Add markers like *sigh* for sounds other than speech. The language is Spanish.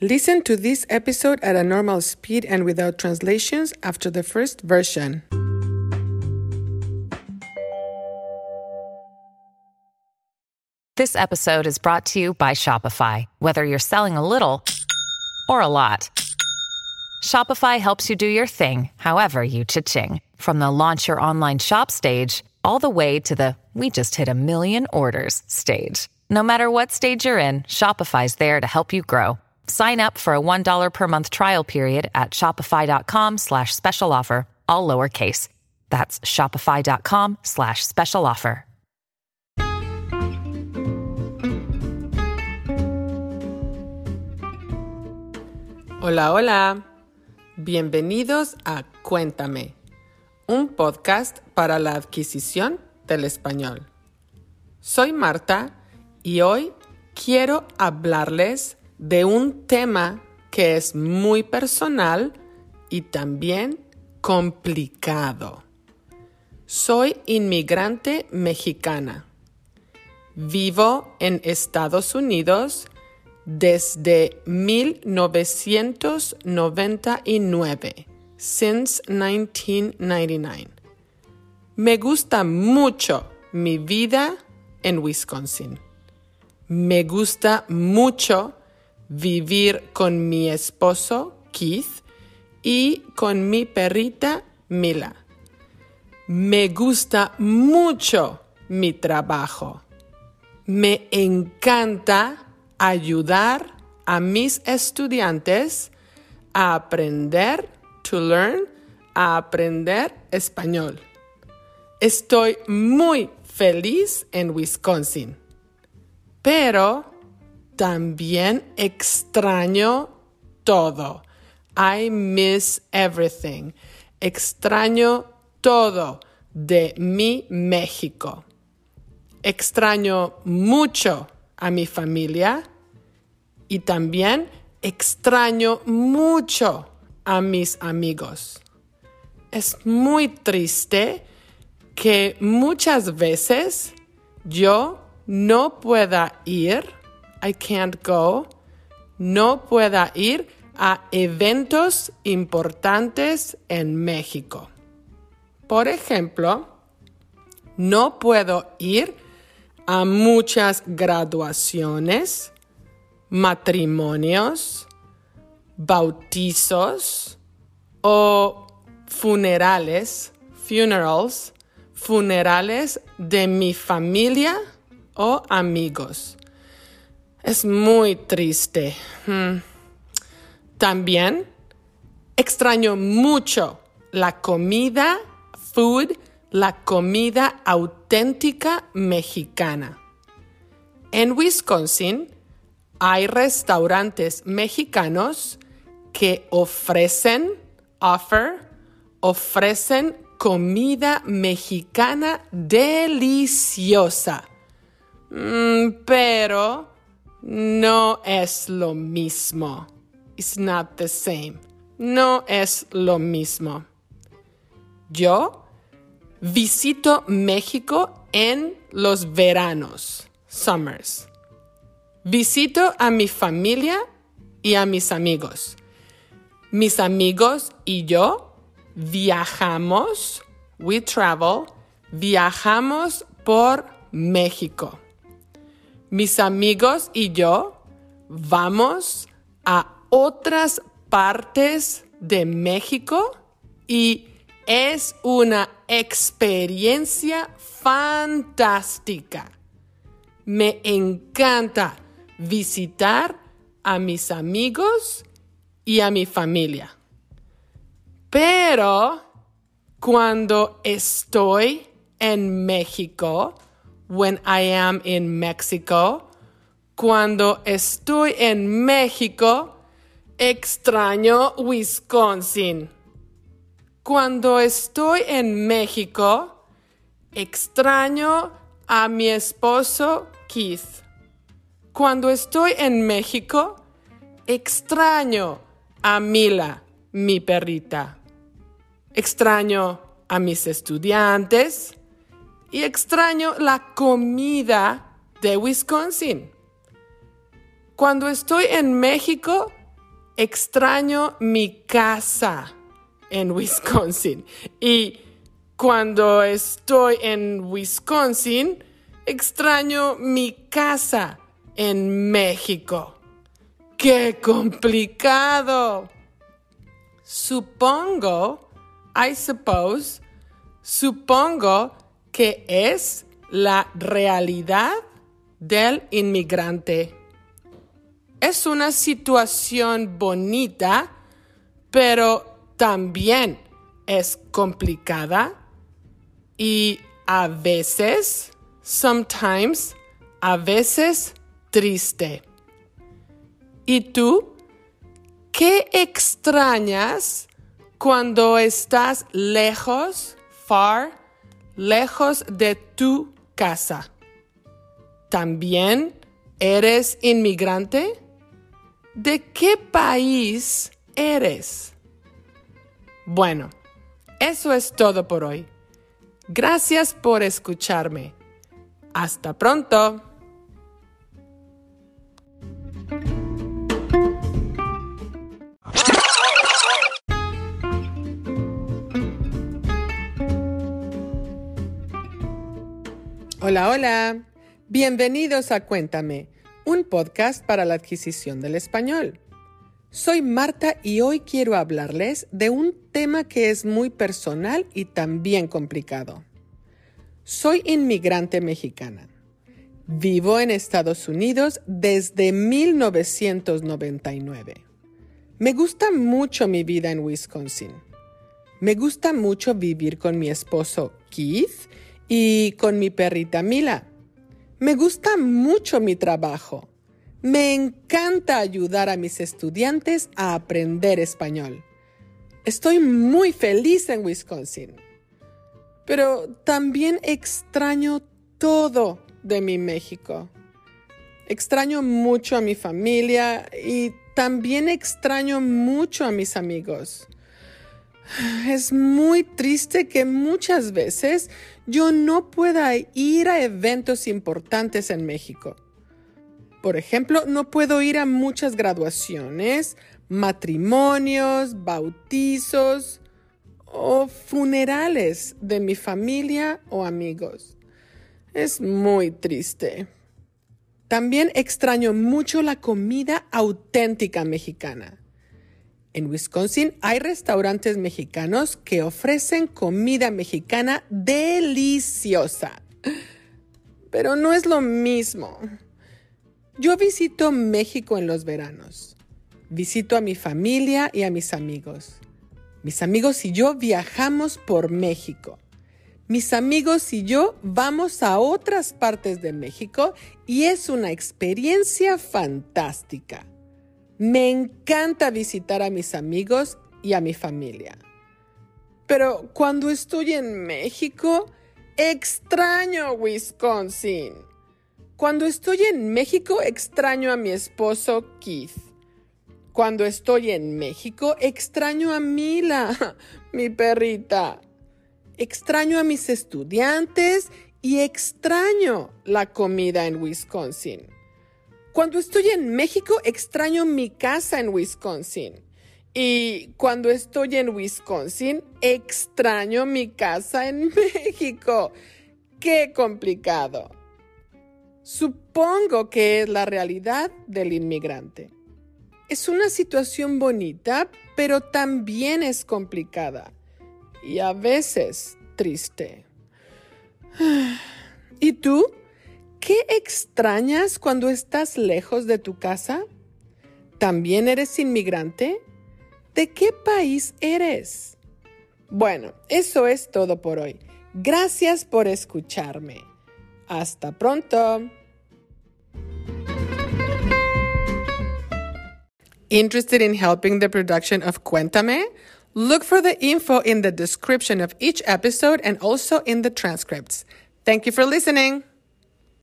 Listen to this episode at a normal speed and without translations after the first version. This episode is brought to you by Shopify. Whether you're selling a little or a lot, Shopify helps you do your thing, however you cha-ching. From the launch your online shop stage, all the way to the we just hit a million orders stage. No matter what stage you're in, Shopify's there to help you grow. Sign up for a $1 per month trial period at shopify.com slash special offer, all lowercase. That's shopify.com slash special offer. Hola, hola. Bienvenidos a Cuéntame, un podcast para la adquisición del español. Soy Marta y hoy quiero hablarles de un tema que es muy personal y también complicado. Soy inmigrante mexicana. Vivo en Estados Unidos desde 1999, since 1999. Me gusta mucho mi vida en Wisconsin. Me gusta mucho vivir con mi esposo Keith y con mi perrita Mila. Me gusta mucho mi trabajo. Me encanta ayudar a mis estudiantes a aprender, to learn, a aprender español. Estoy muy feliz en Wisconsin, pero también extraño todo. I miss everything. Extraño todo de mi México. Extraño mucho a mi familia y también extraño mucho a mis amigos. Es muy triste que muchas veces yo no pueda ir, I can't go, no pueda ir a eventos importantes en México. Por ejemplo, no puedo ir a muchas graduaciones, matrimonios, bautizos o funerales, funerals, funerales de mi familia o amigos. Es muy triste. Hmm. También extraño mucho la comida, food, la comida auténtica mexicana. En Wisconsin hay restaurantes mexicanos que ofrecen, offer, ofrecen comida mexicana deliciosa. Mm, pero no es lo mismo. It's not the same. No es lo mismo. Yo Visito México en los veranos, summers. Visito a mi familia y a mis amigos. Mis amigos y yo viajamos, we travel, viajamos por México. Mis amigos y yo vamos a otras partes de México y es una experiencia fantástica. Me encanta visitar a mis amigos y a mi familia. Pero cuando estoy en México, when I am in Mexico, cuando estoy en México, extraño Wisconsin. Cuando estoy en México, extraño a mi esposo Keith. Cuando estoy en México, extraño a Mila, mi perrita. Extraño a mis estudiantes y extraño la comida de Wisconsin. Cuando estoy en México, extraño mi casa en Wisconsin. Y cuando estoy en Wisconsin, extraño mi casa en México. ¡Qué complicado! Supongo, I suppose, supongo que es la realidad del inmigrante. Es una situación bonita, pero también es complicada y a veces, sometimes, a veces triste. ¿Y tú? ¿Qué extrañas cuando estás lejos, far, lejos de tu casa? ¿También eres inmigrante? ¿De qué país eres? Bueno, eso es todo por hoy. Gracias por escucharme. Hasta pronto. Hola, hola. Bienvenidos a Cuéntame, un podcast para la adquisición del español. Soy Marta y hoy quiero hablarles de un tema que es muy personal y también complicado. Soy inmigrante mexicana. Vivo en Estados Unidos desde 1999. Me gusta mucho mi vida en Wisconsin. Me gusta mucho vivir con mi esposo Keith y con mi perrita Mila. Me gusta mucho mi trabajo. Me encanta ayudar a mis estudiantes a aprender español. Estoy muy feliz en Wisconsin. Pero también extraño todo de mi México. Extraño mucho a mi familia y también extraño mucho a mis amigos. Es muy triste que muchas veces yo no pueda ir a eventos importantes en México. Por ejemplo, no puedo ir a muchas graduaciones, matrimonios, bautizos o funerales de mi familia o amigos. Es muy triste. También extraño mucho la comida auténtica mexicana. En Wisconsin hay restaurantes mexicanos que ofrecen comida mexicana deliciosa. Pero no es lo mismo. Yo visito México en los veranos. Visito a mi familia y a mis amigos. Mis amigos y yo viajamos por México. Mis amigos y yo vamos a otras partes de México y es una experiencia fantástica. Me encanta visitar a mis amigos y a mi familia. Pero cuando estoy en México, extraño Wisconsin. Cuando estoy en México, extraño a mi esposo Keith. Cuando estoy en México, extraño a Mila, *laughs* mi perrita. Extraño a mis estudiantes y extraño la comida en Wisconsin. Cuando estoy en México, extraño mi casa en Wisconsin. Y cuando estoy en Wisconsin, extraño mi casa en *laughs* México. ¡Qué complicado! Supongo que es la realidad del inmigrante. Es una situación bonita, pero también es complicada y a veces triste. *sighs* ¿Y tú? ¿Qué extrañas cuando estás lejos de tu casa? ¿También eres inmigrante? ¿De qué país eres? Bueno, eso es todo por hoy. Gracias por escucharme. Hasta pronto. Interested in helping the production of Cuéntame? Look for the info in the description of each episode and also in the transcripts. Thank you for listening.